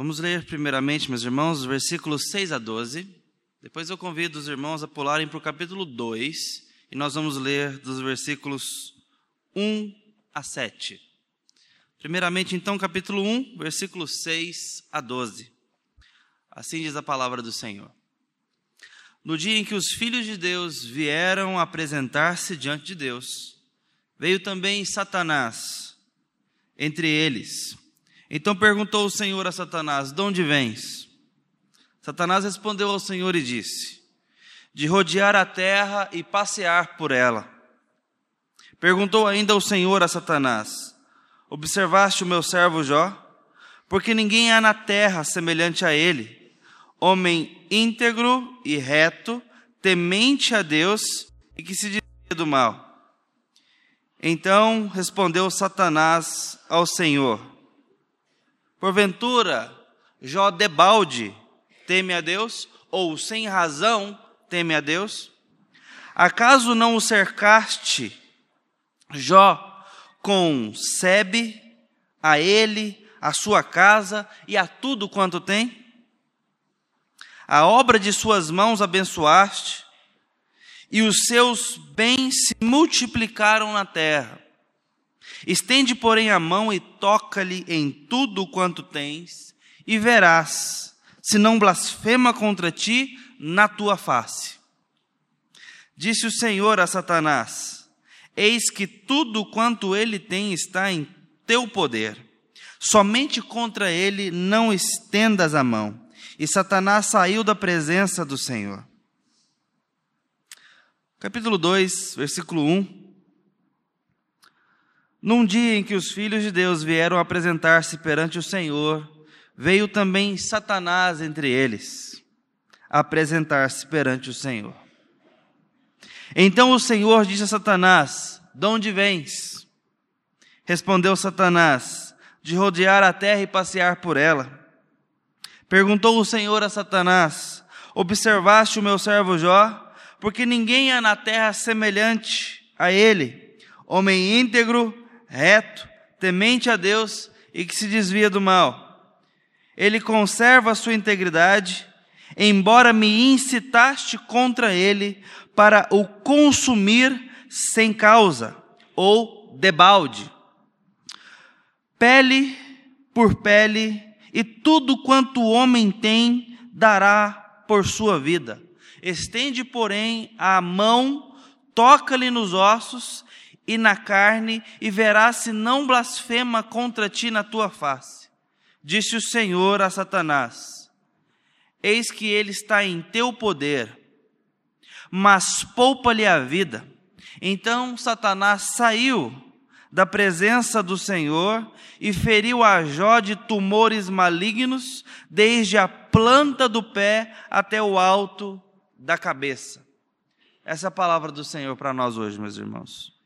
Vamos ler primeiramente, meus irmãos, os versículos 6 a 12. Depois eu convido os irmãos a pularem para o capítulo 2 e nós vamos ler dos versículos 1 a 7. Primeiramente, então, capítulo 1, versículos 6 a 12. Assim diz a palavra do Senhor. No dia em que os filhos de Deus vieram apresentar-se diante de Deus, veio também Satanás entre eles. Então perguntou o Senhor a Satanás: De onde vens? Satanás respondeu ao Senhor e disse: De rodear a terra e passear por ela. Perguntou ainda o Senhor a Satanás: Observaste o meu servo Jó? Porque ninguém há na terra semelhante a ele homem íntegro e reto, temente a Deus e que se desvia do mal. Então respondeu Satanás ao Senhor: Porventura, Jó debalde teme a Deus, ou sem razão teme a Deus? Acaso não o cercaste, Jó, com sebe, a ele, a sua casa e a tudo quanto tem? a obra de suas mãos abençoaste, e os seus bens se multiplicaram na terra. Estende, porém, a mão e toca-lhe em tudo quanto tens, e verás, se não blasfema contra ti na tua face. Disse o Senhor a Satanás: Eis que tudo quanto ele tem está em teu poder, somente contra ele não estendas a mão. E Satanás saiu da presença do Senhor. Capítulo 2, versículo 1. Num dia em que os filhos de Deus vieram apresentar-se perante o Senhor, veio também Satanás entre eles, apresentar-se perante o Senhor. Então o Senhor disse a Satanás: De onde vens? Respondeu Satanás: De rodear a terra e passear por ela. Perguntou o Senhor a Satanás: Observaste o meu servo Jó? Porque ninguém há na terra semelhante a ele, homem íntegro, reto, temente a Deus e que se desvia do mal. Ele conserva a sua integridade, embora me incitaste contra ele para o consumir sem causa ou debalde. Pele por pele e tudo quanto o homem tem dará por sua vida. Estende, porém, a mão, toca-lhe nos ossos e na carne, e verás se não blasfema contra ti na tua face. Disse o Senhor a Satanás: Eis que ele está em teu poder, mas poupa-lhe a vida. Então Satanás saiu da presença do Senhor e feriu a Jó de tumores malignos, desde a planta do pé até o alto da cabeça. Essa é a palavra do Senhor para nós hoje, meus irmãos.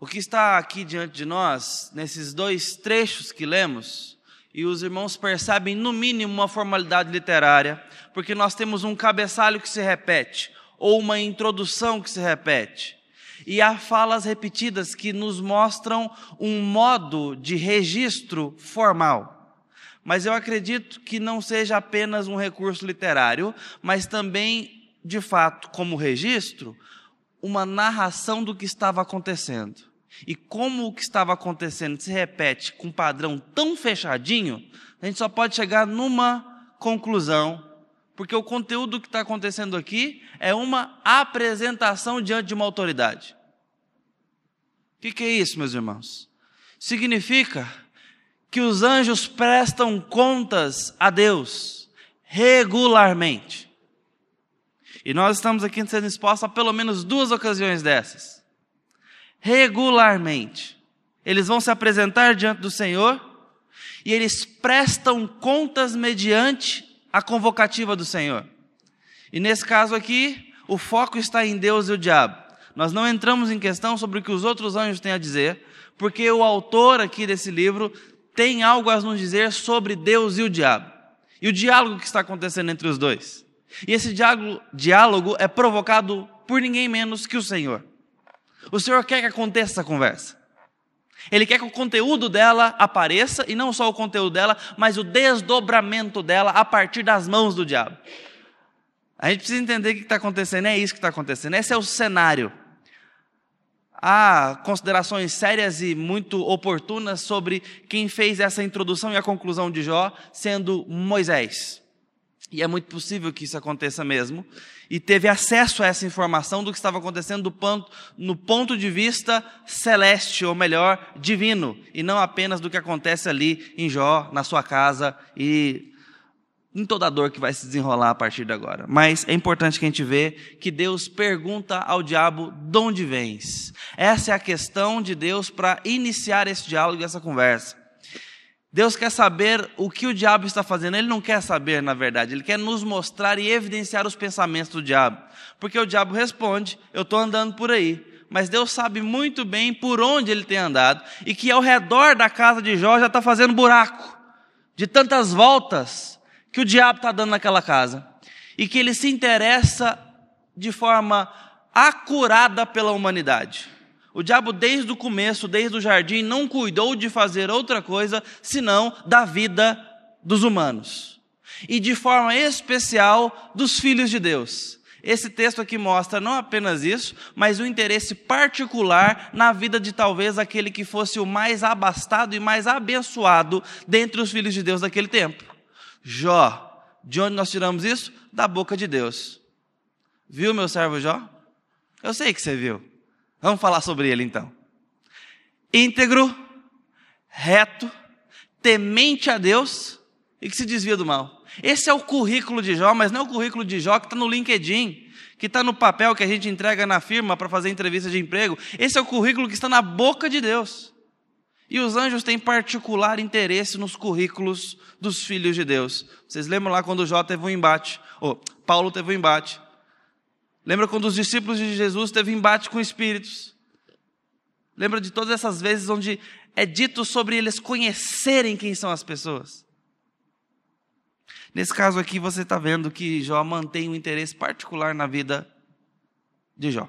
O que está aqui diante de nós, nesses dois trechos que lemos, e os irmãos percebem no mínimo uma formalidade literária, porque nós temos um cabeçalho que se repete, ou uma introdução que se repete e há falas repetidas que nos mostram um modo de registro formal. Mas eu acredito que não seja apenas um recurso literário, mas também, de fato, como registro, uma narração do que estava acontecendo. E como o que estava acontecendo se repete com um padrão tão fechadinho, a gente só pode chegar numa conclusão, porque o conteúdo que está acontecendo aqui é uma apresentação diante de uma autoridade. O que, que é isso, meus irmãos? Significa que os anjos prestam contas a Deus regularmente. E nós estamos aqui sendo expostos a pelo menos duas ocasiões dessas. Regularmente. Eles vão se apresentar diante do Senhor e eles prestam contas mediante a convocativa do Senhor. E nesse caso aqui, o foco está em Deus e o diabo. Nós não entramos em questão sobre o que os outros anjos têm a dizer, porque o autor aqui desse livro tem algo a nos dizer sobre Deus e o diabo. E o diálogo que está acontecendo entre os dois. E esse diálogo, diálogo é provocado por ninguém menos que o Senhor. O Senhor quer que aconteça essa conversa. Ele quer que o conteúdo dela apareça, e não só o conteúdo dela, mas o desdobramento dela a partir das mãos do diabo. A gente precisa entender o que está acontecendo, é isso que está acontecendo, esse é o cenário. Há considerações sérias e muito oportunas sobre quem fez essa introdução e a conclusão de Jó, sendo Moisés. E é muito possível que isso aconteça mesmo. E teve acesso a essa informação do que estava acontecendo ponto, no ponto de vista celeste, ou melhor, divino, e não apenas do que acontece ali em Jó, na sua casa e em toda a dor que vai se desenrolar a partir de agora. Mas é importante que a gente vê que Deus pergunta ao diabo: de onde vens? Essa é a questão de Deus para iniciar esse diálogo e essa conversa. Deus quer saber o que o diabo está fazendo. Ele não quer saber, na verdade. Ele quer nos mostrar e evidenciar os pensamentos do diabo. Porque o diabo responde: Eu estou andando por aí. Mas Deus sabe muito bem por onde ele tem andado. E que ao redor da casa de Jó já está fazendo buraco. De tantas voltas que o diabo está dando naquela casa e que ele se interessa de forma acurada pela humanidade. O diabo, desde o começo, desde o jardim, não cuidou de fazer outra coisa senão da vida dos humanos. E de forma especial dos filhos de Deus. Esse texto aqui mostra não apenas isso, mas o interesse particular na vida de talvez aquele que fosse o mais abastado e mais abençoado dentre os filhos de Deus daquele tempo. Jó. De onde nós tiramos isso? Da boca de Deus. Viu meu servo Jó? Eu sei que você viu. Vamos falar sobre ele então. Íntegro, reto, temente a Deus e que se desvia do mal. Esse é o currículo de Jó, mas não é o currículo de Jó que está no LinkedIn, que está no papel que a gente entrega na firma para fazer entrevista de emprego. Esse é o currículo que está na boca de Deus. E os anjos têm particular interesse nos currículos dos filhos de Deus. Vocês lembram lá quando Jó teve um embate, ou Paulo teve um embate. Lembra quando os discípulos de Jesus teve embate com espíritos? Lembra de todas essas vezes onde é dito sobre eles conhecerem quem são as pessoas? Nesse caso aqui, você está vendo que Jó mantém um interesse particular na vida de Jó.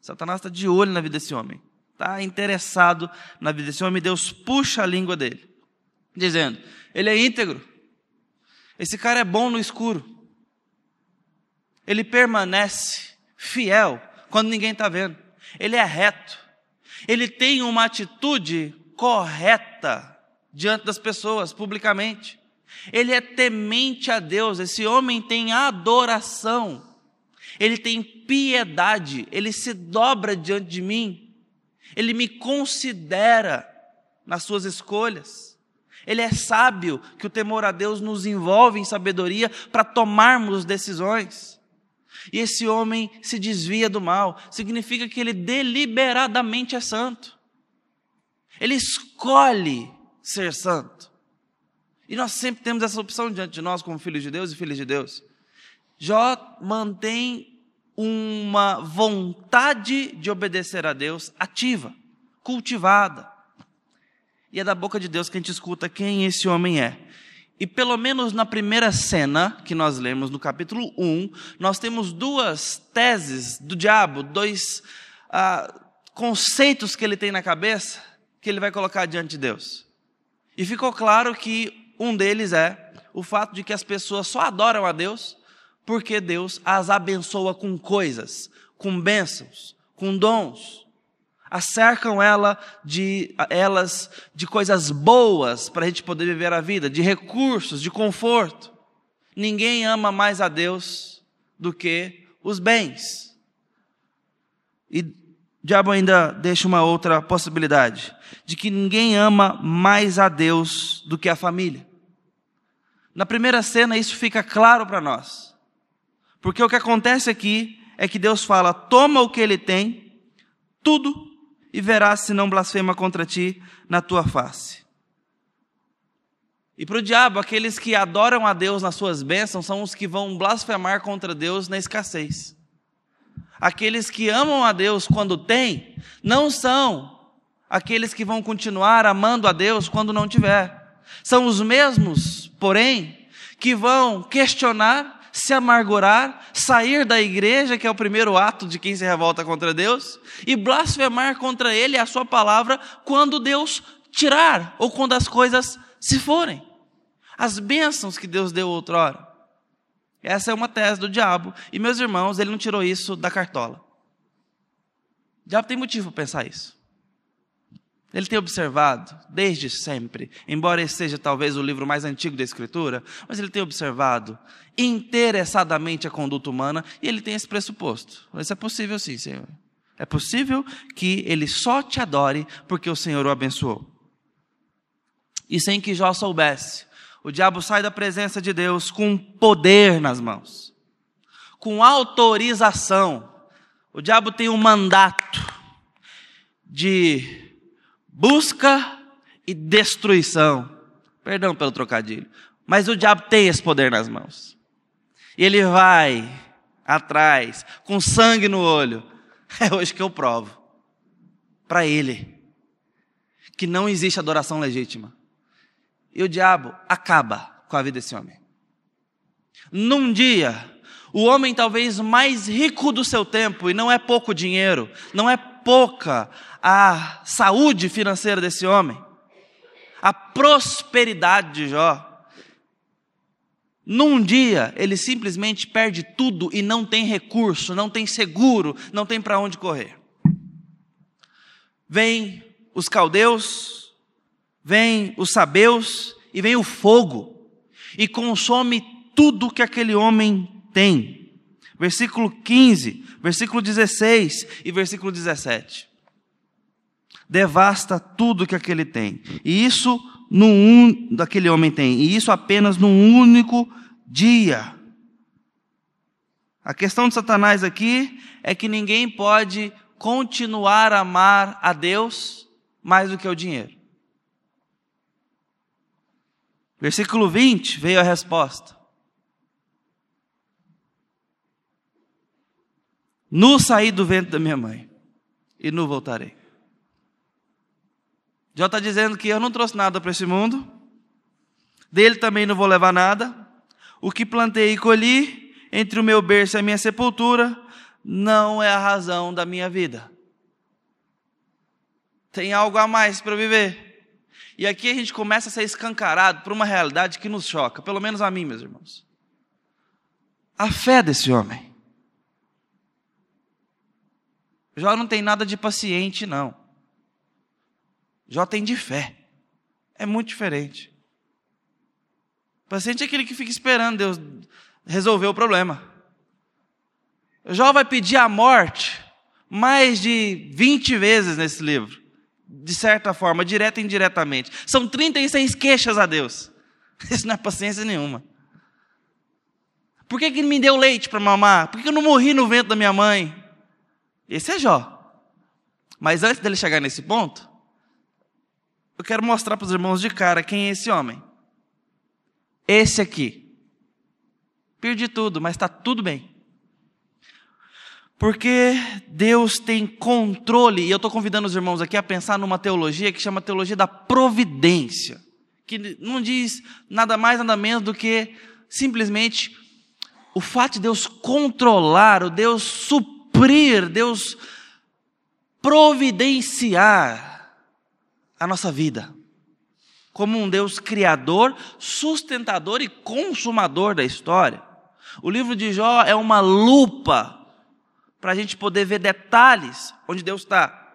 Satanás está de olho na vida desse homem está interessado na vida desse homem, Deus puxa a língua dele, dizendo: ele é íntegro, esse cara é bom no escuro, ele permanece fiel quando ninguém está vendo, ele é reto, ele tem uma atitude correta diante das pessoas, publicamente. Ele é temente a Deus, esse homem tem adoração, ele tem piedade, ele se dobra diante de mim, ele me considera nas suas escolhas. Ele é sábio, que o temor a Deus nos envolve em sabedoria para tomarmos decisões. E esse homem se desvia do mal, significa que ele deliberadamente é santo. Ele escolhe ser santo. E nós sempre temos essa opção diante de nós, como filhos de Deus e filhas de Deus. Jó mantém uma vontade de obedecer a Deus ativa, cultivada. E é da boca de Deus que a gente escuta quem esse homem é. E pelo menos na primeira cena que nós lemos no capítulo 1, nós temos duas teses do diabo, dois ah, conceitos que ele tem na cabeça que ele vai colocar diante de Deus. E ficou claro que um deles é o fato de que as pessoas só adoram a Deus porque Deus as abençoa com coisas, com bênçãos, com dons. Acercam ela de, elas de coisas boas para a gente poder viver a vida, de recursos, de conforto. Ninguém ama mais a Deus do que os bens. E o diabo ainda deixa uma outra possibilidade: de que ninguém ama mais a Deus do que a família. Na primeira cena, isso fica claro para nós. Porque o que acontece aqui é que Deus fala: toma o que ele tem, tudo, e verás se não blasfema contra ti na tua face. E para o diabo, aqueles que adoram a Deus nas suas bênçãos são os que vão blasfemar contra Deus na escassez. Aqueles que amam a Deus quando têm, não são aqueles que vão continuar amando a Deus quando não tiver. São os mesmos, porém, que vão questionar se amargurar, sair da igreja, que é o primeiro ato de quem se revolta contra Deus, e blasfemar contra Ele e a Sua palavra quando Deus tirar ou quando as coisas se forem. As bênçãos que Deus deu outrora. Essa é uma tese do diabo. E meus irmãos, ele não tirou isso da cartola. O diabo tem motivo para pensar isso. Ele tem observado desde sempre, embora esse seja talvez o livro mais antigo da Escritura, mas ele tem observado interessadamente a conduta humana e ele tem esse pressuposto. Isso é possível sim, Senhor. É possível que ele só te adore porque o Senhor o abençoou. E sem que Jó soubesse, o diabo sai da presença de Deus com poder nas mãos, com autorização. O diabo tem um mandato de busca e destruição. Perdão pelo trocadilho. Mas o diabo tem esse poder nas mãos. E ele vai atrás, com sangue no olho. É hoje que eu provo. Para ele. Que não existe adoração legítima. E o diabo acaba com a vida desse homem. Num dia, o homem talvez mais rico do seu tempo, e não é pouco dinheiro, não é pouca a saúde financeira desse homem, a prosperidade de Jó. Num dia, ele simplesmente perde tudo e não tem recurso, não tem seguro, não tem para onde correr. Vem os caldeus, vem os sabeus e vem o fogo e consome tudo que aquele homem tem. Versículo 15, versículo 16 e versículo 17 devasta tudo que aquele tem. E isso num daquele homem tem, e isso apenas num único dia. A questão de Satanás aqui é que ninguém pode continuar a amar a Deus mais do que o dinheiro. Versículo 20 veio a resposta. Nu saí do ventre da minha mãe e nu voltarei. Já está dizendo que eu não trouxe nada para esse mundo, dele também não vou levar nada. O que plantei e colhi, entre o meu berço e a minha sepultura, não é a razão da minha vida. Tem algo a mais para viver. E aqui a gente começa a ser escancarado por uma realidade que nos choca, pelo menos a mim, meus irmãos. A fé desse homem. Jó não tem nada de paciente, não. Jó tem de fé. É muito diferente. O paciente é aquele que fica esperando Deus resolver o problema. Jó vai pedir a morte mais de 20 vezes nesse livro. De certa forma, direta e indiretamente. São 36 queixas a Deus. Isso não é paciência nenhuma. Por que, que me deu leite para mamar? Por que, que eu não morri no vento da minha mãe? Esse é Jó. Mas antes dele chegar nesse ponto, eu quero mostrar para os irmãos de cara quem é esse homem. Esse aqui. Perdi tudo, mas está tudo bem. Porque Deus tem controle, e eu estou convidando os irmãos aqui a pensar numa teologia que chama teologia da providência, que não diz nada mais, nada menos do que simplesmente o fato de Deus controlar, o Deus suprir, Deus providenciar a nossa vida. Como um Deus criador, sustentador e consumador da história. O livro de Jó é uma lupa para a gente poder ver detalhes onde Deus está.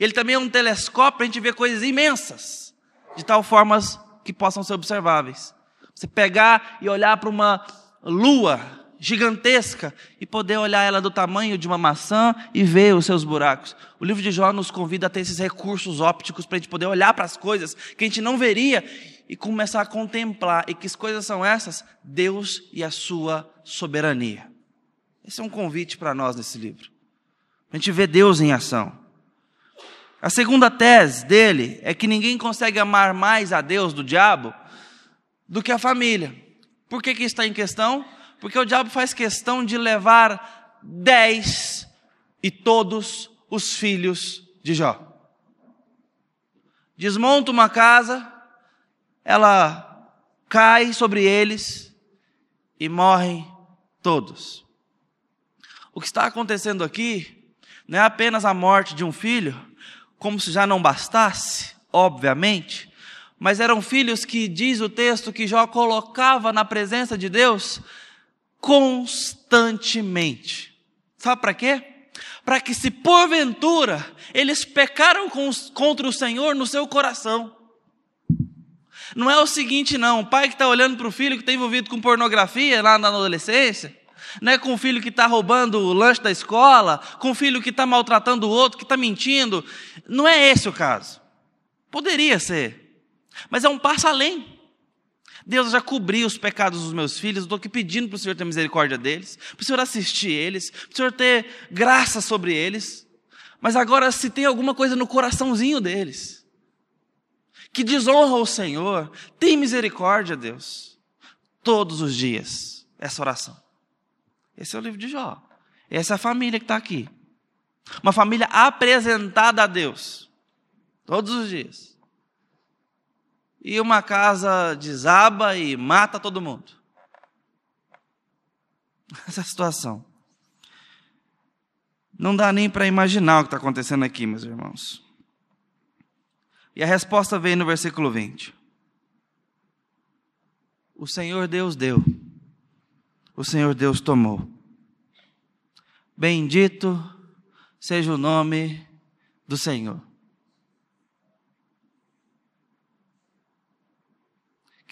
Ele também é um telescópio para a gente ver coisas imensas, de tal forma que possam ser observáveis. Você pegar e olhar para uma lua gigantesca e poder olhar ela do tamanho de uma maçã e ver os seus buracos. O livro de Jó nos convida a ter esses recursos ópticos para a gente poder olhar para as coisas que a gente não veria e começar a contemplar. E que coisas são essas? Deus e a sua soberania. Esse é um convite para nós nesse livro. A gente vê Deus em ação. A segunda tese dele é que ninguém consegue amar mais a Deus do diabo do que a família. Por que, que está em questão? Porque o diabo faz questão de levar dez e todos os filhos de Jó. Desmonta uma casa, ela cai sobre eles e morrem Todos. O que está acontecendo aqui não é apenas a morte de um filho, como se já não bastasse, obviamente, mas eram filhos que, diz o texto, que Jó colocava na presença de Deus constantemente. Sabe para quê? Para que, se porventura eles pecaram contra o Senhor no seu coração, não é o seguinte, não. O pai que está olhando para o filho que está envolvido com pornografia lá na adolescência, não é com o filho que está roubando o lanche da escola, com o filho que está maltratando o outro, que está mentindo. Não é esse o caso. Poderia ser, mas é um passo além. Deus já cobriu os pecados dos meus filhos, estou aqui pedindo para o Senhor ter misericórdia deles, para o Senhor assistir eles, para o Senhor ter graça sobre eles. Mas agora, se tem alguma coisa no coraçãozinho deles, que desonra o Senhor, tem misericórdia, Deus. Todos os dias, essa oração. Esse é o livro de Jó. Essa é a família que está aqui. Uma família apresentada a Deus. Todos os dias. E uma casa desaba e mata todo mundo. Essa é situação. Não dá nem para imaginar o que está acontecendo aqui, meus irmãos. E a resposta vem no versículo 20. O Senhor Deus deu, o Senhor Deus tomou. Bendito seja o nome do Senhor.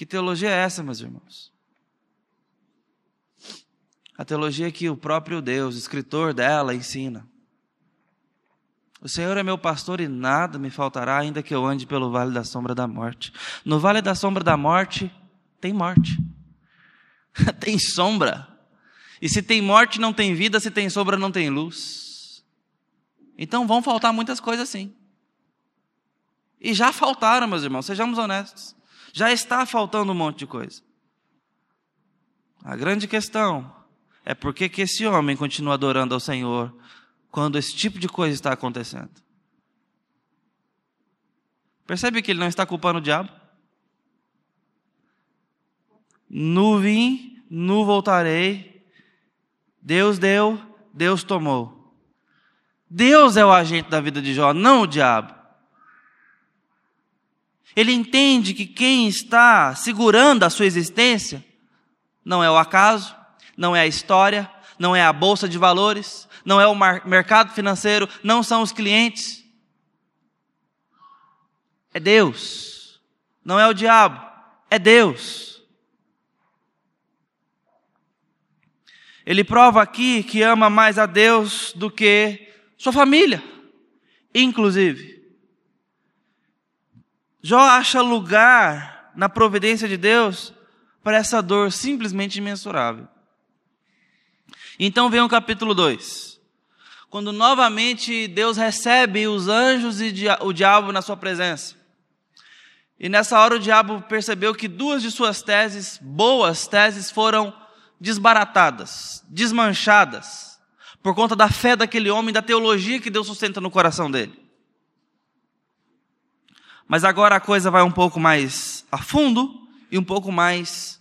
Que teologia é essa, meus irmãos? A teologia que o próprio Deus, escritor dela, ensina. O Senhor é meu pastor e nada me faltará, ainda que eu ande pelo vale da sombra da morte. No vale da sombra da morte, tem morte. tem sombra. E se tem morte, não tem vida, se tem sombra, não tem luz. Então vão faltar muitas coisas sim. E já faltaram, meus irmãos, sejamos honestos. Já está faltando um monte de coisa. A grande questão é por que, esse homem continua adorando ao Senhor quando esse tipo de coisa está acontecendo. Percebe que ele não está culpando o diabo? Nu vim, nu voltarei. Deus deu, Deus tomou. Deus é o agente da vida de Jó, não o diabo. Ele entende que quem está segurando a sua existência não é o acaso, não é a história, não é a bolsa de valores, não é o mercado financeiro, não são os clientes. É Deus. Não é o diabo, é Deus. Ele prova aqui que ama mais a Deus do que sua família, inclusive. Jó acha lugar na providência de Deus para essa dor simplesmente imensurável. Então vem o capítulo 2. Quando novamente Deus recebe os anjos e o diabo na sua presença. E nessa hora o diabo percebeu que duas de suas teses, boas teses, foram desbaratadas, desmanchadas, por conta da fé daquele homem, da teologia que Deus sustenta no coração dele. Mas agora a coisa vai um pouco mais a fundo e um pouco mais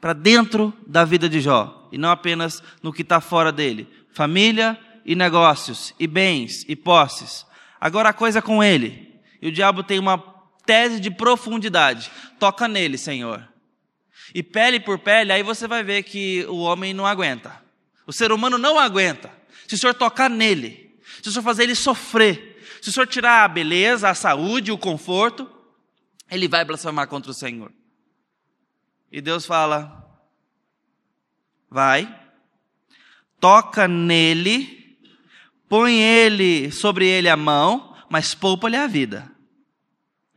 para dentro da vida de Jó e não apenas no que está fora dele. Família e negócios, e bens e posses. Agora a coisa é com ele. E o diabo tem uma tese de profundidade. Toca nele, Senhor. E pele por pele, aí você vai ver que o homem não aguenta. O ser humano não aguenta. Se o Senhor tocar nele, se o Senhor fazer ele sofrer, se o Senhor tirar a beleza, a saúde, o conforto, ele vai blasfemar contra o Senhor. E Deus fala: vai, toca nele, põe ele sobre ele a mão, mas poupa-lhe a vida.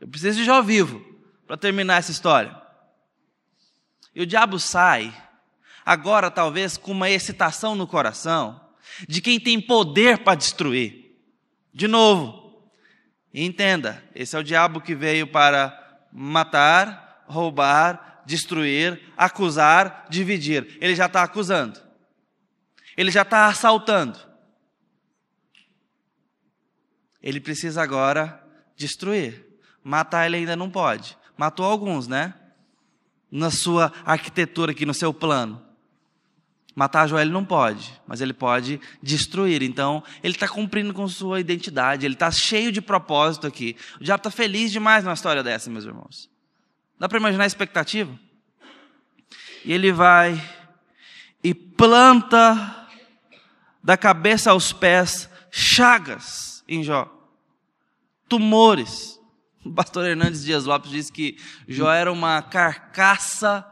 Eu preciso de Jó vivo para terminar essa história. E o diabo sai, agora talvez com uma excitação no coração, de quem tem poder para destruir. De novo, entenda: esse é o diabo que veio para matar, roubar, destruir, acusar, dividir. Ele já está acusando. Ele já está assaltando. Ele precisa agora destruir. Matar ele ainda não pode. Matou alguns, né? Na sua arquitetura aqui, no seu plano. Matar Jó ele não pode, mas ele pode destruir. Então, ele está cumprindo com sua identidade, ele está cheio de propósito aqui. O diabo está feliz demais numa história dessa, meus irmãos. Dá para imaginar a expectativa? E ele vai e planta da cabeça aos pés chagas em Jó, tumores. O pastor Hernandes Dias Lopes diz que Jó era uma carcaça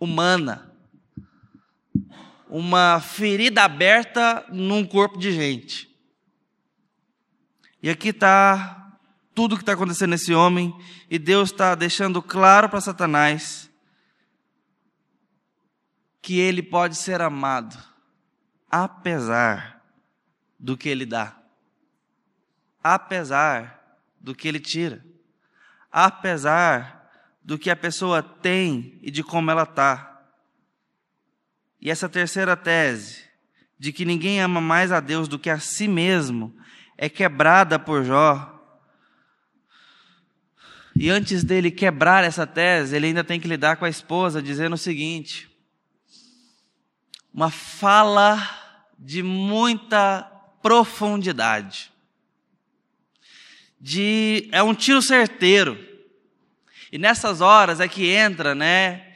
humana uma ferida aberta num corpo de gente. E aqui está tudo o que está acontecendo nesse homem, e Deus está deixando claro para Satanás que ele pode ser amado, apesar do que ele dá, apesar do que ele tira, apesar do que a pessoa tem e de como ela está. E essa terceira tese, de que ninguém ama mais a Deus do que a si mesmo, é quebrada por Jó. E antes dele quebrar essa tese, ele ainda tem que lidar com a esposa, dizendo o seguinte: uma fala de muita profundidade. De é um tiro certeiro. E nessas horas é que entra, né,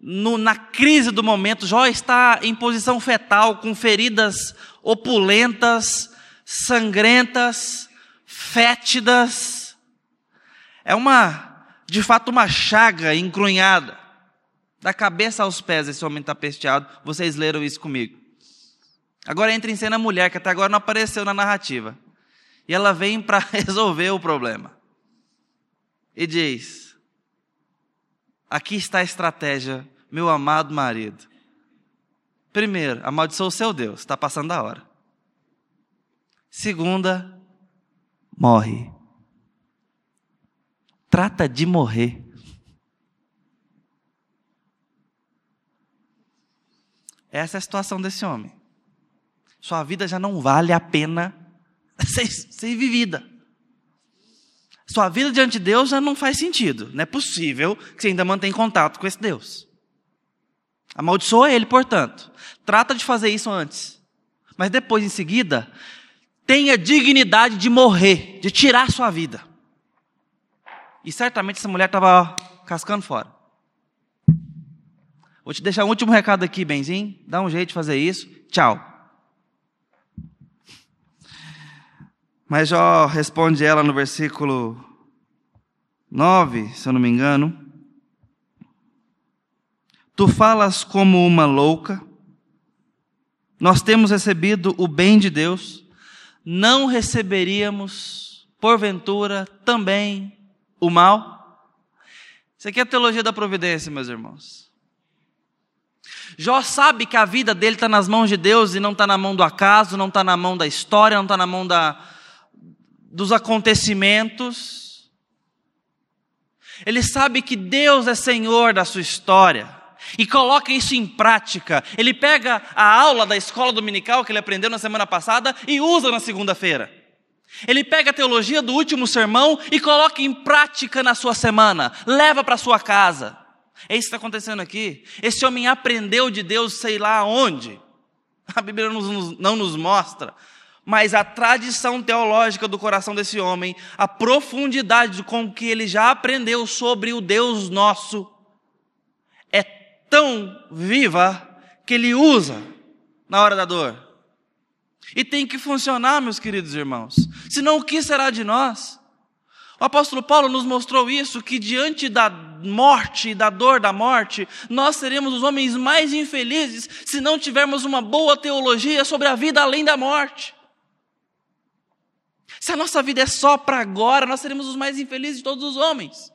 no, na crise do momento, Jó está em posição fetal, com feridas opulentas, sangrentas, fétidas. É uma, de fato, uma chaga encrunhada. Da cabeça aos pés, esse homem está pesteado. Vocês leram isso comigo. Agora entra em cena a mulher, que até agora não apareceu na narrativa. E ela vem para resolver o problema. E diz: Aqui está a estratégia meu amado marido. Primeiro, amaldiçoa o seu Deus, está passando a hora. Segunda, morre. Trata de morrer. Essa é a situação desse homem. Sua vida já não vale a pena ser, ser vivida. Sua vida diante de Deus já não faz sentido. Não é possível que você ainda mantenha contato com esse Deus. Amaldiçoa ele, portanto. Trata de fazer isso antes. Mas depois, em seguida, tenha dignidade de morrer, de tirar sua vida. E certamente essa mulher estava cascando fora. Vou te deixar um último recado aqui, Benzinho. Dá um jeito de fazer isso. Tchau. Mas Jó responde ela no versículo 9, se eu não me engano. Tu falas como uma louca. Nós temos recebido o bem de Deus. Não receberíamos, porventura, também o mal? Isso aqui é a teologia da providência, meus irmãos. Jó sabe que a vida dele está nas mãos de Deus e não está na mão do acaso, não está na mão da história, não está na mão da, dos acontecimentos. Ele sabe que Deus é Senhor da sua história e coloca isso em prática. Ele pega a aula da escola dominical que ele aprendeu na semana passada e usa na segunda-feira. Ele pega a teologia do último sermão e coloca em prática na sua semana, leva para sua casa. É isso que está acontecendo aqui. Esse homem aprendeu de Deus, sei lá onde. A Bíblia não nos, não nos mostra. Mas a tradição teológica do coração desse homem, a profundidade com que ele já aprendeu sobre o Deus nosso, é tão viva que ele usa na hora da dor. E tem que funcionar, meus queridos irmãos. Senão, o que será de nós? O apóstolo Paulo nos mostrou isso, que diante da morte e da dor da morte, nós seremos os homens mais infelizes se não tivermos uma boa teologia sobre a vida além da morte. Se a nossa vida é só para agora, nós seremos os mais infelizes de todos os homens.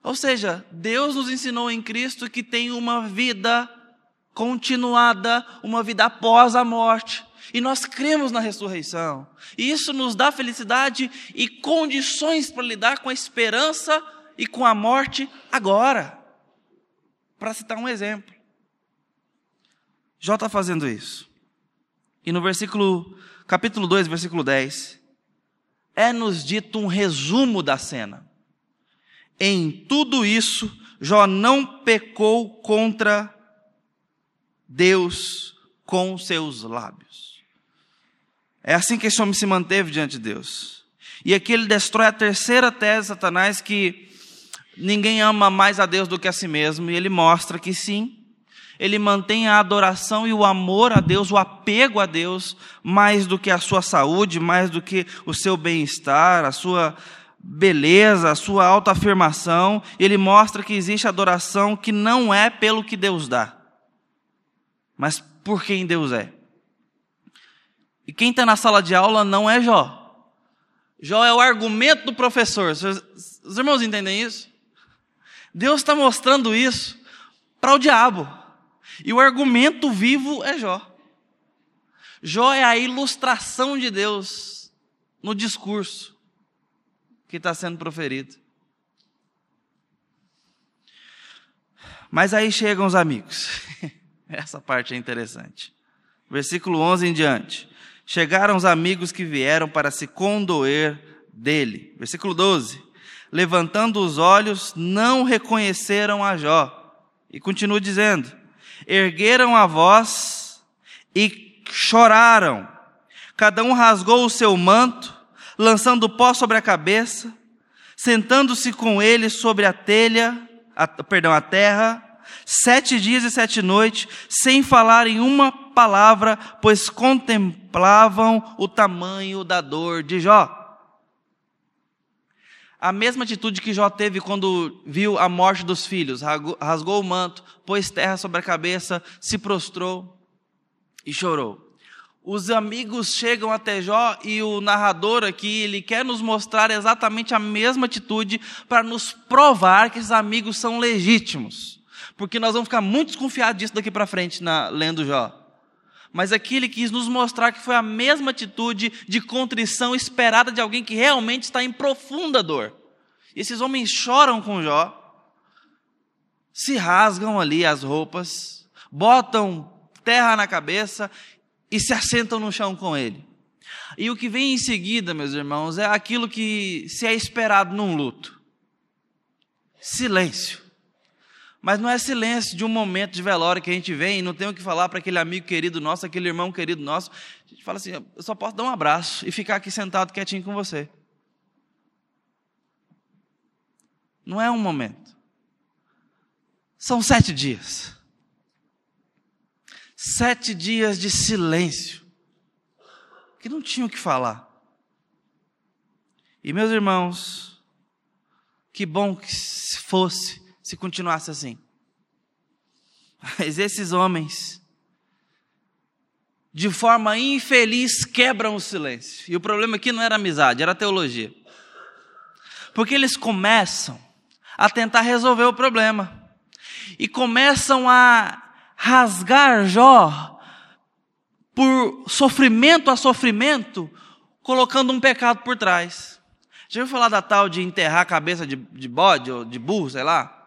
Ou seja, Deus nos ensinou em Cristo que tem uma vida continuada, uma vida após a morte. E nós cremos na ressurreição. E isso nos dá felicidade e condições para lidar com a esperança e com a morte agora. Para citar um exemplo. Jó está fazendo isso. E no versículo, capítulo 2, versículo 10, é nos dito um resumo da cena. Em tudo isso, Jó não pecou contra Deus com seus lábios. É assim que esse homem se manteve diante de Deus. E aqui ele destrói a terceira tese de Satanás que ninguém ama mais a Deus do que a si mesmo, e ele mostra que sim, ele mantém a adoração e o amor a Deus, o apego a Deus, mais do que a sua saúde, mais do que o seu bem-estar, a sua beleza, a sua autoafirmação. Ele mostra que existe adoração que não é pelo que Deus dá, mas por quem Deus é. E quem está na sala de aula não é Jó. Jó é o argumento do professor. Os irmãos entendem isso? Deus está mostrando isso para o diabo. E o argumento vivo é Jó. Jó é a ilustração de Deus no discurso que está sendo proferido. Mas aí chegam os amigos. Essa parte é interessante. Versículo 11 em diante. Chegaram os amigos que vieram para se condoer dele. Versículo 12. Levantando os olhos, não reconheceram a Jó. E continua dizendo: ergueram a voz e choraram. Cada um rasgou o seu manto, lançando pó sobre a cabeça, sentando-se com ele sobre a telha, a, perdão, a terra, sete dias e sete noites, sem falar em uma palavra, pois contemplavam o tamanho da dor de Jó. A mesma atitude que Jó teve quando viu a morte dos filhos, rasgou o manto, pôs terra sobre a cabeça, se prostrou e chorou. Os amigos chegam até Jó e o narrador aqui, ele quer nos mostrar exatamente a mesma atitude para nos provar que esses amigos são legítimos porque nós vamos ficar muito desconfiados disso daqui para frente, na, lendo Jó. Mas aqui ele quis nos mostrar que foi a mesma atitude de contrição esperada de alguém que realmente está em profunda dor. E esses homens choram com Jó, se rasgam ali as roupas, botam terra na cabeça e se assentam no chão com ele. E o que vem em seguida, meus irmãos, é aquilo que se é esperado num luto: silêncio. Mas não é silêncio de um momento de velório que a gente vem e não tem o que falar para aquele amigo querido nosso, aquele irmão querido nosso. A gente fala assim: eu só posso dar um abraço e ficar aqui sentado quietinho com você. Não é um momento. São sete dias. Sete dias de silêncio. Que não tinham o que falar. E meus irmãos, que bom que fosse se continuasse assim. Mas esses homens, de forma infeliz, quebram o silêncio. E o problema aqui não era amizade, era teologia. Porque eles começam a tentar resolver o problema. E começam a rasgar Jó por sofrimento a sofrimento, colocando um pecado por trás. Já ouviu falar da tal de enterrar a cabeça de, de bode ou de burro, sei lá?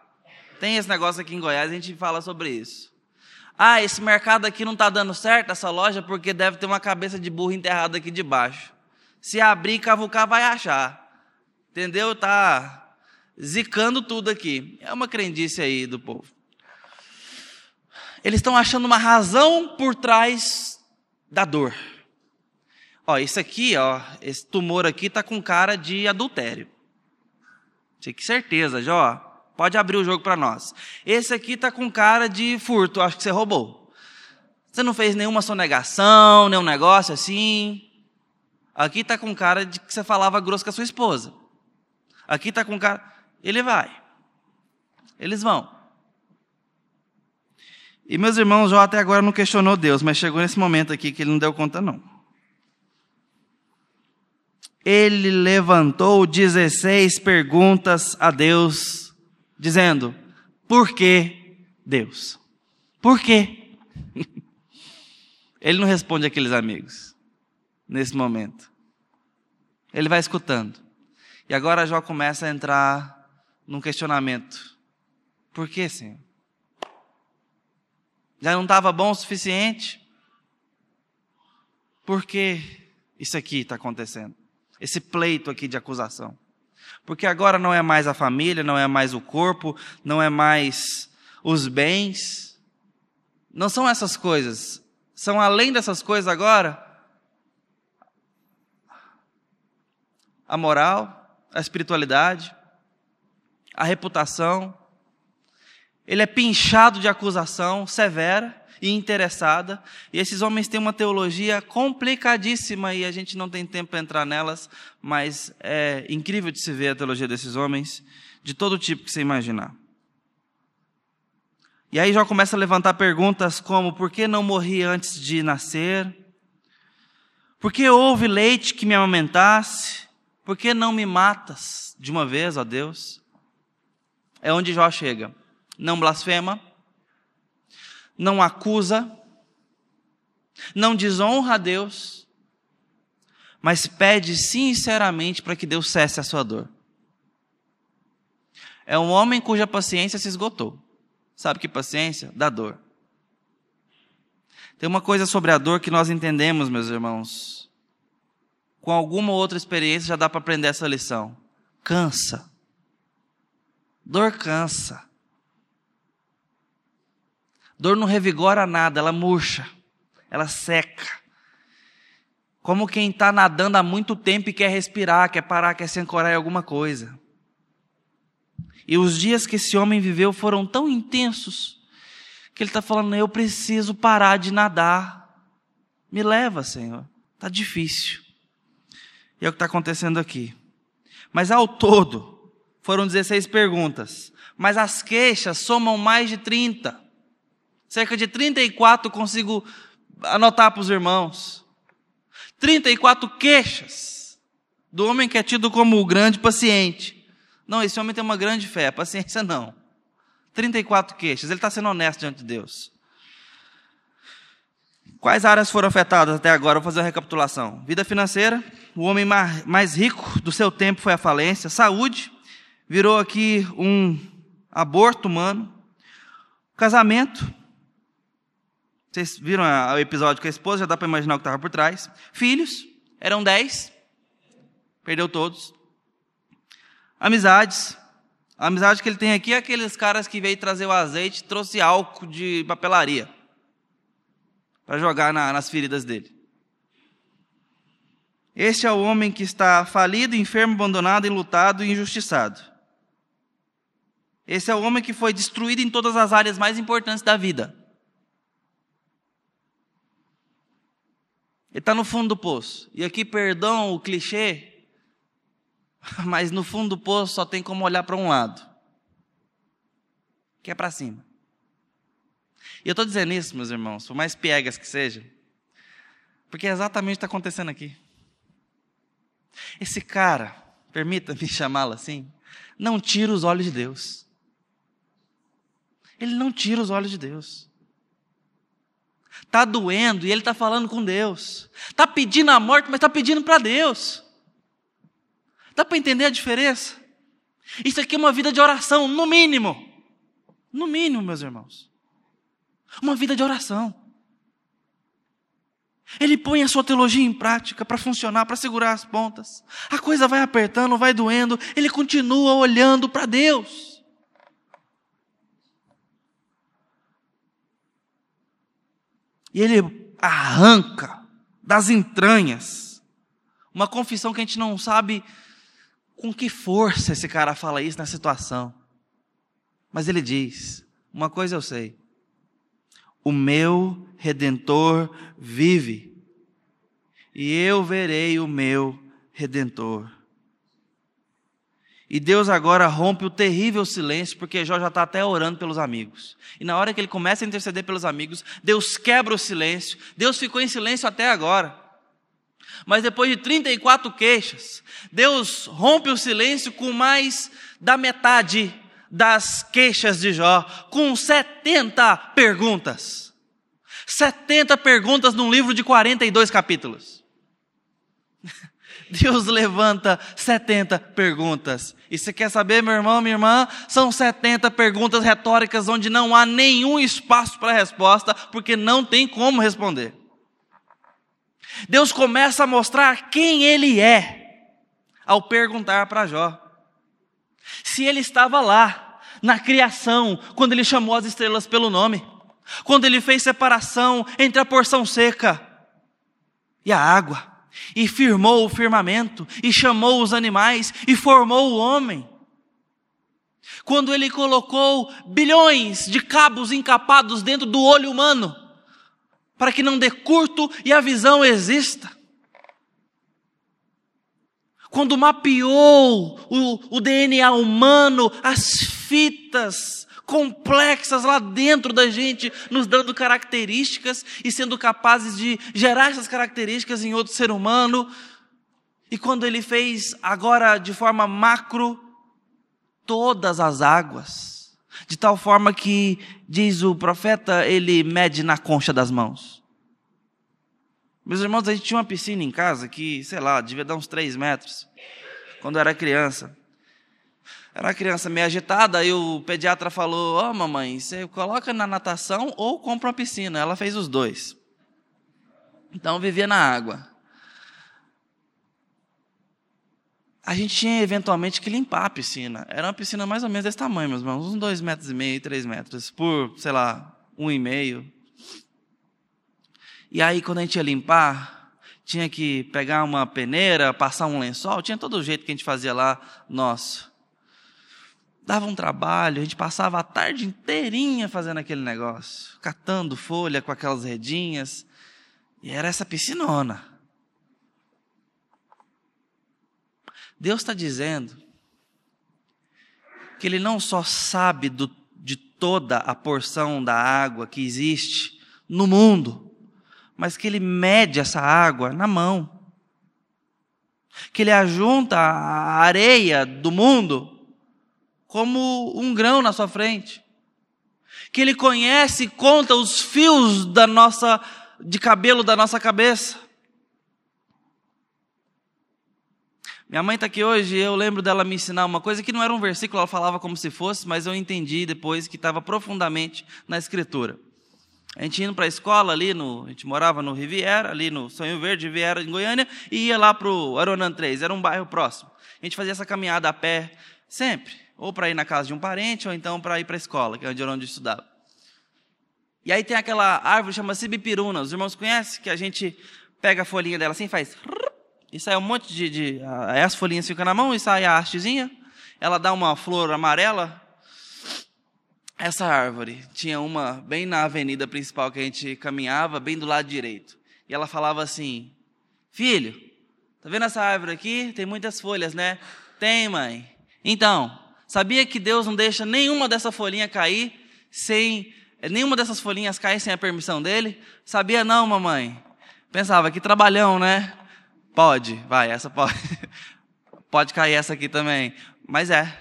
Tem esse negócio aqui em Goiás, a gente fala sobre isso. Ah, esse mercado aqui não está dando certo, essa loja, porque deve ter uma cabeça de burro enterrada aqui debaixo. Se abrir e cavucar, vai achar. Entendeu? Tá zicando tudo aqui. É uma crendice aí do povo. Eles estão achando uma razão por trás da dor. Ó, isso aqui, ó, esse tumor aqui tá com cara de adultério. Tinha que certeza, já, ó. Pode abrir o jogo para nós. Esse aqui está com cara de furto, acho que você roubou. Você não fez nenhuma sonegação, nenhum negócio assim. Aqui está com cara de que você falava grosso com a sua esposa. Aqui está com cara. Ele vai. Eles vão. E meus irmãos, Jó até agora não questionou Deus, mas chegou nesse momento aqui que ele não deu conta, não. Ele levantou 16 perguntas a Deus dizendo: Por que Deus? Por quê? Ele não responde aqueles amigos nesse momento. Ele vai escutando. E agora Jó começa a entrar num questionamento. Por que, Senhor? Já não estava bom o suficiente? Por que isso aqui está acontecendo? Esse pleito aqui de acusação. Porque agora não é mais a família, não é mais o corpo, não é mais os bens, Não são essas coisas. São além dessas coisas agora a moral, a espiritualidade, a reputação. Ele é pinchado de acusação severa e interessada. E esses homens têm uma teologia complicadíssima e a gente não tem tempo para entrar nelas, mas é incrível de se ver a teologia desses homens, de todo tipo que você imaginar. E aí já começa a levantar perguntas como: por que não morri antes de nascer? Por que houve leite que me amamentasse? Por que não me matas de uma vez, ó Deus? É onde Jó chega. Não blasfema, não acusa, não desonra a Deus, mas pede sinceramente para que Deus cesse a sua dor. É um homem cuja paciência se esgotou. Sabe que paciência? Da dor. Tem uma coisa sobre a dor que nós entendemos, meus irmãos. Com alguma outra experiência já dá para aprender essa lição. Cansa. Dor cansa. Dor não revigora nada, ela murcha, ela seca. Como quem está nadando há muito tempo e quer respirar, quer parar, quer se ancorar em alguma coisa. E os dias que esse homem viveu foram tão intensos que ele está falando: eu preciso parar de nadar. Me leva, Senhor. Está difícil. E é o que está acontecendo aqui. Mas ao todo, foram 16 perguntas. Mas as queixas somam mais de 30. Cerca de 34 consigo anotar para os irmãos. 34 queixas do homem que é tido como o grande paciente. Não, esse homem tem uma grande fé, paciência não. 34 queixas, ele está sendo honesto diante de Deus. Quais áreas foram afetadas até agora? Vou fazer uma recapitulação. Vida financeira, o homem mais rico do seu tempo foi a falência. Saúde, virou aqui um aborto humano. Casamento, vocês viram o episódio com a esposa, já dá para imaginar o que estava por trás. Filhos, eram dez, perdeu todos. Amizades, a amizade que ele tem aqui é aqueles caras que veio trazer o azeite, trouxe álcool de papelaria para jogar na, nas feridas dele. Este é o homem que está falido, enfermo, abandonado, enlutado e injustiçado. Esse é o homem que foi destruído em todas as áreas mais importantes da vida. Ele está no fundo do poço. E aqui, perdão o clichê, mas no fundo do poço só tem como olhar para um lado que é para cima. E eu estou dizendo isso, meus irmãos, por mais piegas que seja, porque é exatamente o que está acontecendo aqui. Esse cara, permita-me chamá-lo assim, não tira os olhos de Deus. Ele não tira os olhos de Deus. Está doendo e ele está falando com Deus. Está pedindo a morte, mas está pedindo para Deus. Dá para entender a diferença? Isso aqui é uma vida de oração, no mínimo. No mínimo, meus irmãos. Uma vida de oração. Ele põe a sua teologia em prática para funcionar, para segurar as pontas. A coisa vai apertando, vai doendo, ele continua olhando para Deus. E ele arranca das entranhas uma confissão que a gente não sabe com que força esse cara fala isso na situação. Mas ele diz: Uma coisa eu sei, o meu redentor vive, e eu verei o meu redentor. E Deus agora rompe o terrível silêncio, porque Jó já está até orando pelos amigos. E na hora que ele começa a interceder pelos amigos, Deus quebra o silêncio. Deus ficou em silêncio até agora. Mas depois de 34 queixas, Deus rompe o silêncio com mais da metade das queixas de Jó, com 70 perguntas. 70 perguntas num livro de 42 capítulos. Deus levanta 70 perguntas. E você quer saber, meu irmão, minha irmã? São 70 perguntas retóricas onde não há nenhum espaço para resposta, porque não tem como responder. Deus começa a mostrar quem Ele é, ao perguntar para Jó. Se ele estava lá, na criação, quando ele chamou as estrelas pelo nome. quando ele fez separação entre a porção seca e a água, e firmou o firmamento, e chamou os animais, e formou o homem. Quando ele colocou bilhões de cabos encapados dentro do olho humano, para que não dê curto e a visão exista. Quando mapeou o, o DNA humano, as fitas complexas lá dentro da gente, nos dando características e sendo capazes de gerar essas características em outro ser humano. E quando ele fez agora de forma macro todas as águas, de tal forma que, diz o profeta, ele mede na concha das mãos. Meus irmãos, a gente tinha uma piscina em casa que, sei lá, devia dar uns 3 metros, quando eu era criança. Era uma criança meio agitada, aí o pediatra falou: Ó, oh, mamãe, você coloca na natação ou compra uma piscina. Ela fez os dois. Então vivia na água. A gente tinha eventualmente que limpar a piscina. Era uma piscina mais ou menos desse tamanho, meus irmãos, uns dois metros e meio, três metros, por, sei lá, um e meio. E aí, quando a gente ia limpar, tinha que pegar uma peneira, passar um lençol, tinha todo o jeito que a gente fazia lá, nosso dava um trabalho, a gente passava a tarde inteirinha fazendo aquele negócio, catando folha com aquelas redinhas, e era essa piscinona. Deus está dizendo que Ele não só sabe do, de toda a porção da água que existe no mundo, mas que Ele mede essa água na mão. Que Ele ajunta a areia do mundo como um grão na sua frente. Que ele conhece e conta os fios da nossa de cabelo da nossa cabeça. Minha mãe está aqui hoje e eu lembro dela me ensinar uma coisa que não era um versículo, ela falava como se fosse, mas eu entendi depois que estava profundamente na Escritura. A gente indo para a escola ali, no, a gente morava no Riviera, ali no Sonho Verde, Riviera, em Goiânia, e ia lá para o Aronan 3, era um bairro próximo. A gente fazia essa caminhada a pé sempre ou para ir na casa de um parente, ou então para ir para a escola, que é onde eu estudava. E aí tem aquela árvore chama Sibipiruna, os irmãos conhecem? Que a gente pega a folhinha dela assim e faz. E sai um monte de. de aí as folhinhas ficam na mão e sai a hastezinha. Ela dá uma flor amarela. Essa árvore tinha uma bem na avenida principal que a gente caminhava, bem do lado direito. E ela falava assim: Filho, tá vendo essa árvore aqui? Tem muitas folhas, né? Tem, mãe. Então, Sabia que Deus não deixa nenhuma dessa folhinha cair sem nenhuma dessas folhinhas cair sem a permissão dele? Sabia não, mamãe? Pensava que trabalhão, né? Pode, vai, essa pode. pode cair essa aqui também. Mas é.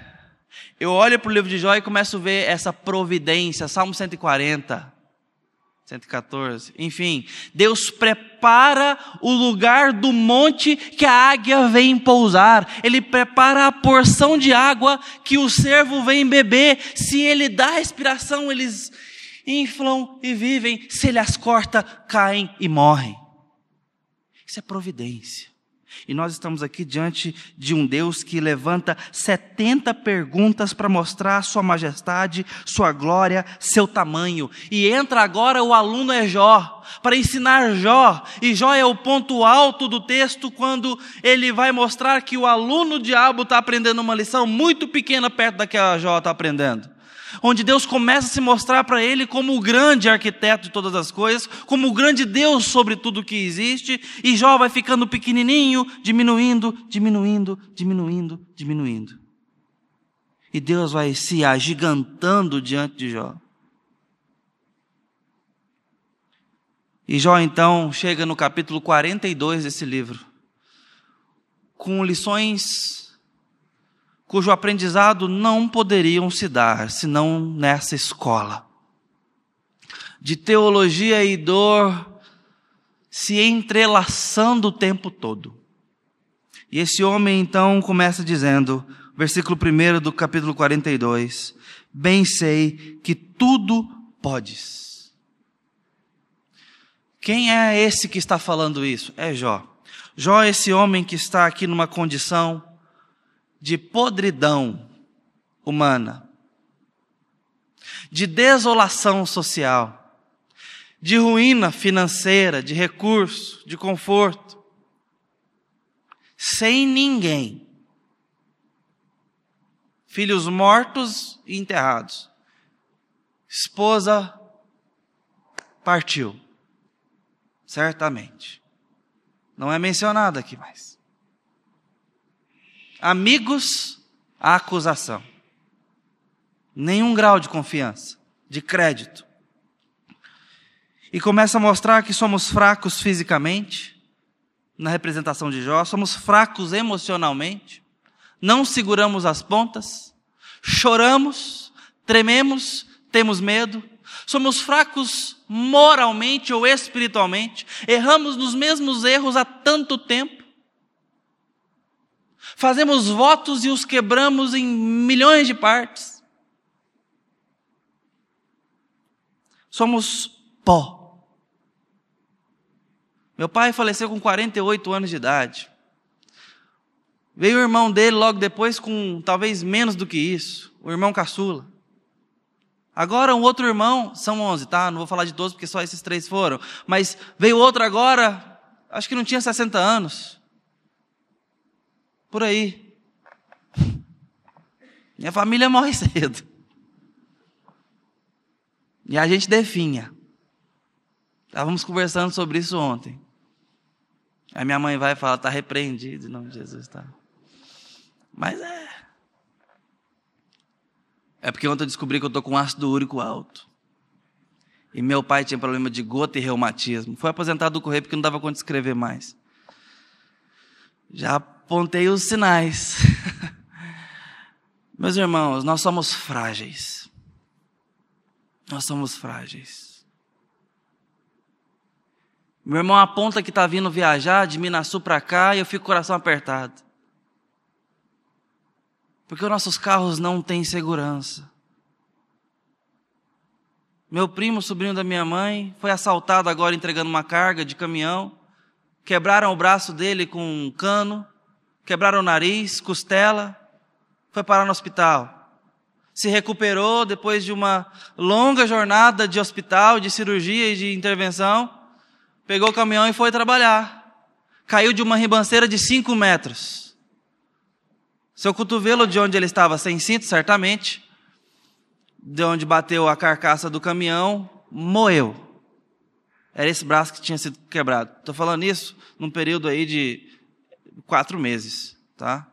Eu olho para o livro de Jó e começo a ver essa providência, Salmo 140. 114. Enfim, Deus prepara o lugar do monte que a águia vem pousar. Ele prepara a porção de água que o servo vem beber. Se ele dá respiração, eles inflam e vivem. Se ele as corta, caem e morrem. Isso é providência. E nós estamos aqui diante de um Deus que levanta 70 perguntas para mostrar sua majestade, sua glória, seu tamanho. E entra agora o aluno é Jó, para ensinar Jó. E Jó é o ponto alto do texto quando ele vai mostrar que o aluno diabo está aprendendo uma lição muito pequena perto da que a Jó está aprendendo onde Deus começa a se mostrar para ele como o grande arquiteto de todas as coisas, como o grande Deus sobre tudo que existe, e Jó vai ficando pequenininho, diminuindo, diminuindo, diminuindo, diminuindo. E Deus vai se agigantando diante de Jó. E Jó então chega no capítulo 42 desse livro, com lições cujo aprendizado não poderiam se dar senão nessa escola. De teologia e dor se entrelaçando o tempo todo. E esse homem então começa dizendo, versículo 1 do capítulo 42: Bem sei que tudo podes. Quem é esse que está falando isso? É Jó. Jó é esse homem que está aqui numa condição de podridão humana, de desolação social, de ruína financeira, de recurso, de conforto, sem ninguém. Filhos mortos e enterrados. Esposa partiu. Certamente. Não é mencionado aqui mais. Amigos, a acusação. Nenhum grau de confiança, de crédito. E começa a mostrar que somos fracos fisicamente, na representação de Jó, somos fracos emocionalmente, não seguramos as pontas, choramos, trememos, temos medo, somos fracos moralmente ou espiritualmente, erramos nos mesmos erros há tanto tempo, fazemos votos e os quebramos em milhões de partes. Somos pó. Meu pai faleceu com 48 anos de idade. Veio o irmão dele logo depois com talvez menos do que isso, o irmão caçula. Agora um outro irmão, são 11, tá? Não vou falar de todos porque só esses três foram. Mas veio outro agora, acho que não tinha 60 anos. Por aí. Minha família morre cedo. E a gente definha. Estávamos conversando sobre isso ontem. Aí minha mãe vai e fala, está repreendido em nome de Jesus, tá? Mas é. É porque ontem eu descobri que eu estou com ácido úrico alto. E meu pai tinha problema de gota e reumatismo. Foi aposentado do correio porque não dava conta de escrever mais. Já apontei os sinais. Meus irmãos, nós somos frágeis. Nós somos frágeis. Meu irmão aponta que está vindo viajar de Minasul para cá e eu fico com o coração apertado. Porque os nossos carros não têm segurança. Meu primo, sobrinho da minha mãe, foi assaltado agora entregando uma carga de caminhão. Quebraram o braço dele com um cano, quebraram o nariz, costela, foi parar no hospital. Se recuperou depois de uma longa jornada de hospital, de cirurgia e de intervenção pegou o caminhão e foi trabalhar. Caiu de uma ribanceira de 5 metros. Seu cotovelo, de onde ele estava sem cinto, certamente, de onde bateu a carcaça do caminhão, moeu. Era esse braço que tinha sido quebrado. Estou falando isso num período aí de quatro meses, tá?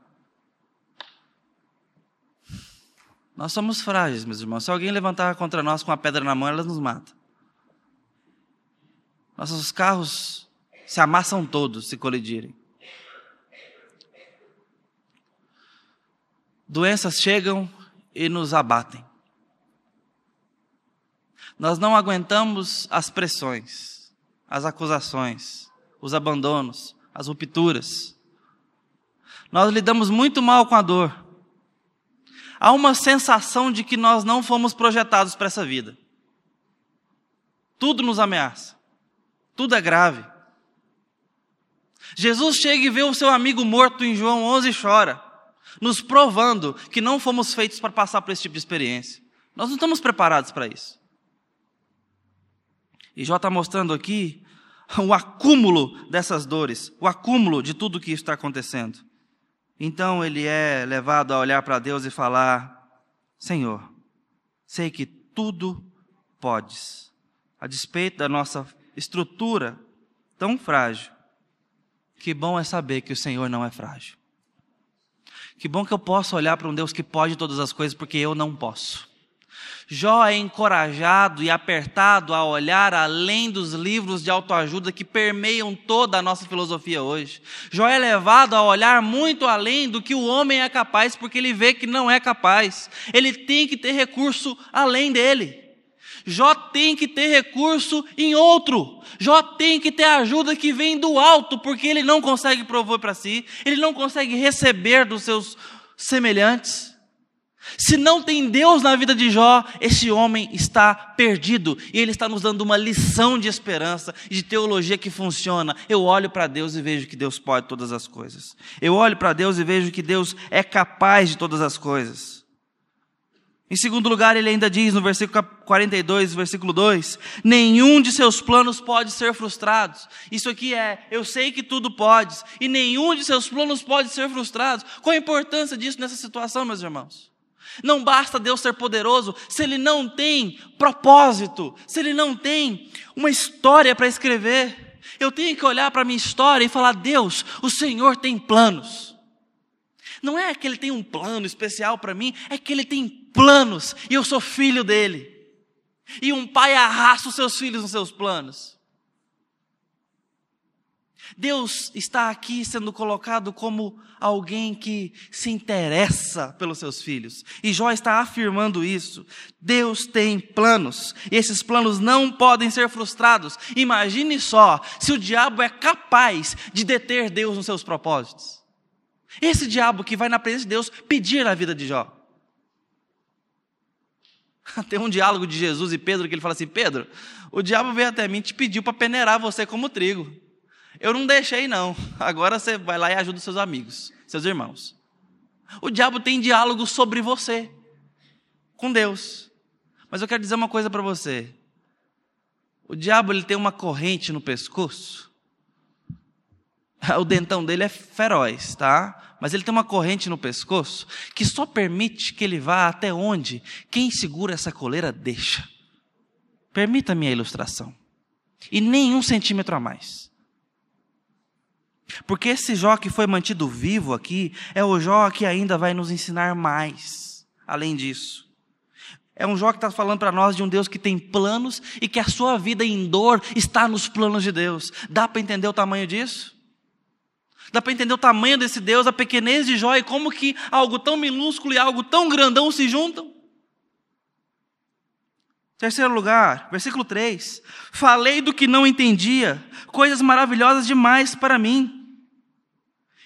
Nós somos frágeis, meus irmãos. Se alguém levantar contra nós com a pedra na mão, elas nos matam. Nossos carros se amassam todos se colidirem. Doenças chegam e nos abatem. Nós não aguentamos as pressões, as acusações, os abandonos, as rupturas. Nós lidamos muito mal com a dor. Há uma sensação de que nós não fomos projetados para essa vida. Tudo nos ameaça. Tudo é grave. Jesus chega e vê o seu amigo morto em João 11 e chora, nos provando que não fomos feitos para passar por esse tipo de experiência. Nós não estamos preparados para isso. E Jó está mostrando aqui o acúmulo dessas dores, o acúmulo de tudo que está acontecendo. Então ele é levado a olhar para Deus e falar: Senhor, sei que tudo podes, a despeito da nossa estrutura tão frágil. Que bom é saber que o Senhor não é frágil. Que bom que eu posso olhar para um Deus que pode todas as coisas, porque eu não posso. Jó é encorajado e apertado a olhar além dos livros de autoajuda que permeiam toda a nossa filosofia hoje. Jó é levado a olhar muito além do que o homem é capaz, porque ele vê que não é capaz. Ele tem que ter recurso além dele. Jó tem que ter recurso em outro. Jó tem que ter ajuda que vem do alto, porque ele não consegue prover para si, ele não consegue receber dos seus semelhantes. Se não tem Deus na vida de Jó, esse homem está perdido e ele está nos dando uma lição de esperança e de teologia que funciona. Eu olho para Deus e vejo que Deus pode todas as coisas. Eu olho para Deus e vejo que Deus é capaz de todas as coisas. Em segundo lugar, ele ainda diz no versículo 42, versículo 2: Nenhum de seus planos pode ser frustrado. Isso aqui é, eu sei que tudo pode, e nenhum de seus planos pode ser frustrado. Qual a importância disso nessa situação, meus irmãos? Não basta Deus ser poderoso se ele não tem propósito, se ele não tem uma história para escrever. Eu tenho que olhar para a minha história e falar: Deus, o Senhor tem planos. Não é que ele tem um plano especial para mim, é que ele tem planos e eu sou filho dele. E um pai arrasta os seus filhos nos seus planos. Deus está aqui sendo colocado como alguém que se interessa pelos seus filhos. E Jó está afirmando isso. Deus tem planos, e esses planos não podem ser frustrados. Imagine só se o diabo é capaz de deter Deus nos seus propósitos. Esse diabo que vai na presença de Deus pedir a vida de Jó. Tem um diálogo de Jesus e Pedro que ele fala assim: Pedro, o diabo veio até mim e te pediu para peneirar você como trigo. Eu não deixei, não. Agora você vai lá e ajuda seus amigos, seus irmãos. O diabo tem diálogo sobre você, com Deus. Mas eu quero dizer uma coisa para você. O diabo ele tem uma corrente no pescoço o dentão dele é feroz, tá? Mas ele tem uma corrente no pescoço que só permite que ele vá até onde quem segura essa coleira deixa. Permita a minha ilustração. E nem um centímetro a mais. Porque esse Jó que foi mantido vivo aqui é o Jó que ainda vai nos ensinar mais, além disso. É um Jó que está falando para nós de um Deus que tem planos e que a sua vida em dor está nos planos de Deus. Dá para entender o tamanho disso? Dá para entender o tamanho desse Deus, a pequenez de Jó e como que algo tão minúsculo e algo tão grandão se juntam. Terceiro lugar, versículo 3: Falei do que não entendia, coisas maravilhosas demais para mim.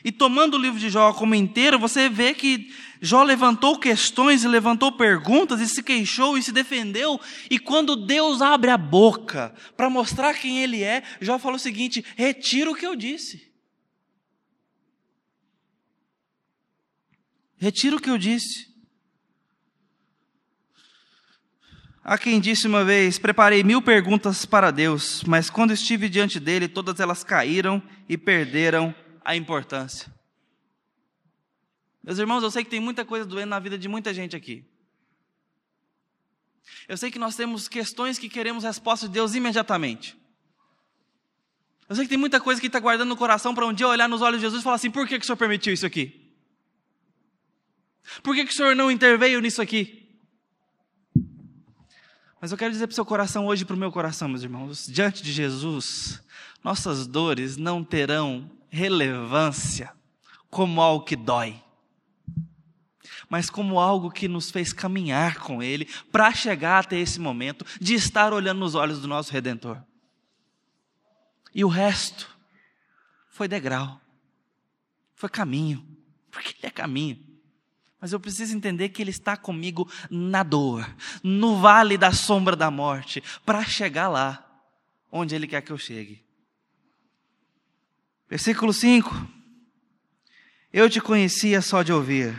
E tomando o livro de Jó como inteiro, você vê que Jó levantou questões e levantou perguntas e se queixou e se defendeu. E quando Deus abre a boca para mostrar quem ele é, Jó falou o seguinte: retira o que eu disse. Retiro o que eu disse. Há quem disse uma vez: Preparei mil perguntas para Deus, mas quando estive diante dele, todas elas caíram e perderam a importância. Meus irmãos, eu sei que tem muita coisa doendo na vida de muita gente aqui. Eu sei que nós temos questões que queremos resposta de Deus imediatamente. Eu sei que tem muita coisa que está guardando no coração para um dia olhar nos olhos de Jesus e falar assim: por que, que o Senhor permitiu isso aqui? Por que, que o Senhor não interveio nisso aqui? Mas eu quero dizer para o seu coração hoje, para o meu coração, meus irmãos, diante de Jesus, nossas dores não terão relevância como algo que dói, mas como algo que nos fez caminhar com Ele para chegar até esse momento de estar olhando nos olhos do nosso Redentor. E o resto foi degrau, foi caminho, porque Ele é caminho. Mas eu preciso entender que Ele está comigo na dor, no vale da sombra da morte, para chegar lá, onde Ele quer que eu chegue. Versículo 5: Eu te conhecia só de ouvir,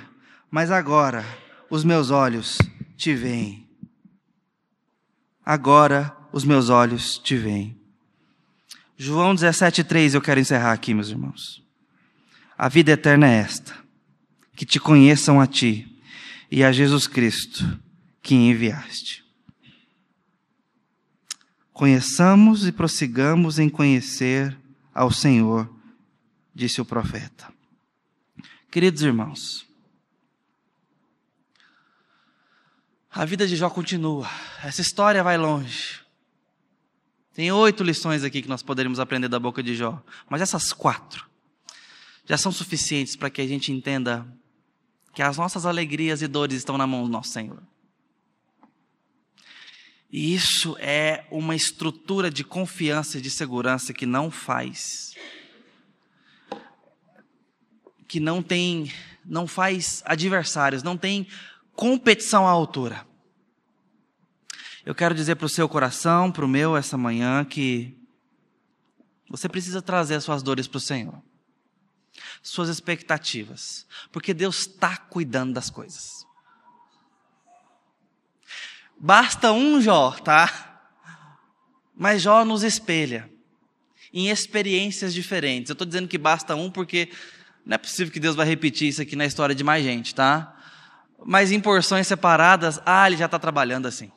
mas agora os meus olhos te veem. Agora os meus olhos te veem. João 17,3 eu quero encerrar aqui, meus irmãos. A vida eterna é esta que te conheçam a ti e a Jesus Cristo que enviaste. Conheçamos e prossigamos em conhecer ao Senhor, disse o profeta. Queridos irmãos, a vida de Jó continua, essa história vai longe. Tem oito lições aqui que nós poderíamos aprender da boca de Jó, mas essas quatro já são suficientes para que a gente entenda que as nossas alegrias e dores estão na mão do nosso Senhor. E isso é uma estrutura de confiança e de segurança que não faz que não tem não faz adversários, não tem competição à altura. Eu quero dizer para o seu coração, para o meu essa manhã que você precisa trazer as suas dores para o Senhor suas expectativas, porque Deus está cuidando das coisas. Basta um Jó, tá? Mas Jó nos espelha em experiências diferentes. Eu estou dizendo que basta um porque não é possível que Deus vai repetir isso aqui na história de mais gente, tá? Mas em porções separadas, ah, ele já está trabalhando assim.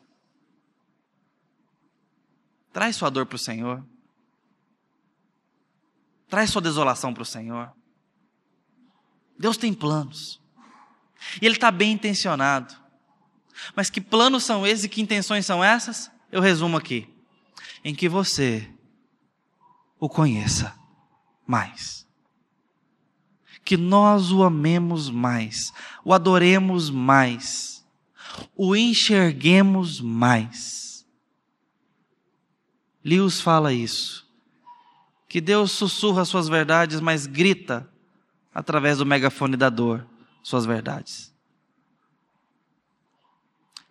Traz sua dor para o Senhor. Traz sua desolação para o Senhor. Deus tem planos. E Ele está bem intencionado. Mas que planos são esses e que intenções são essas? Eu resumo aqui. Em que você o conheça mais. Que nós o amemos mais, o adoremos mais, o enxerguemos mais. Lewis fala isso. Que Deus sussurra suas verdades, mas grita através do megafone da dor suas verdades.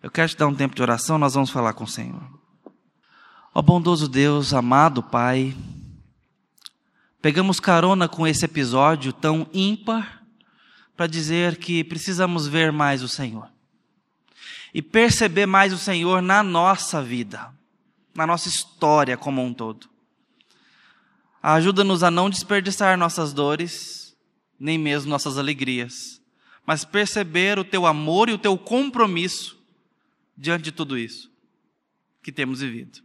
Eu quero te dar um tempo de oração, nós vamos falar com o Senhor. Ó bondoso Deus, amado Pai, pegamos carona com esse episódio tão ímpar para dizer que precisamos ver mais o Senhor e perceber mais o Senhor na nossa vida, na nossa história como um todo. Ajuda-nos a não desperdiçar nossas dores, nem mesmo nossas alegrias, mas perceber o teu amor e o teu compromisso diante de tudo isso que temos vivido.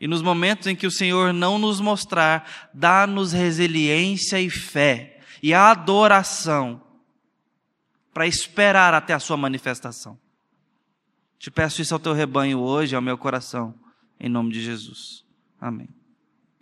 E nos momentos em que o Senhor não nos mostrar, dá-nos resiliência e fé e adoração para esperar até a sua manifestação. Te peço isso ao teu rebanho hoje, ao meu coração, em nome de Jesus. Amém.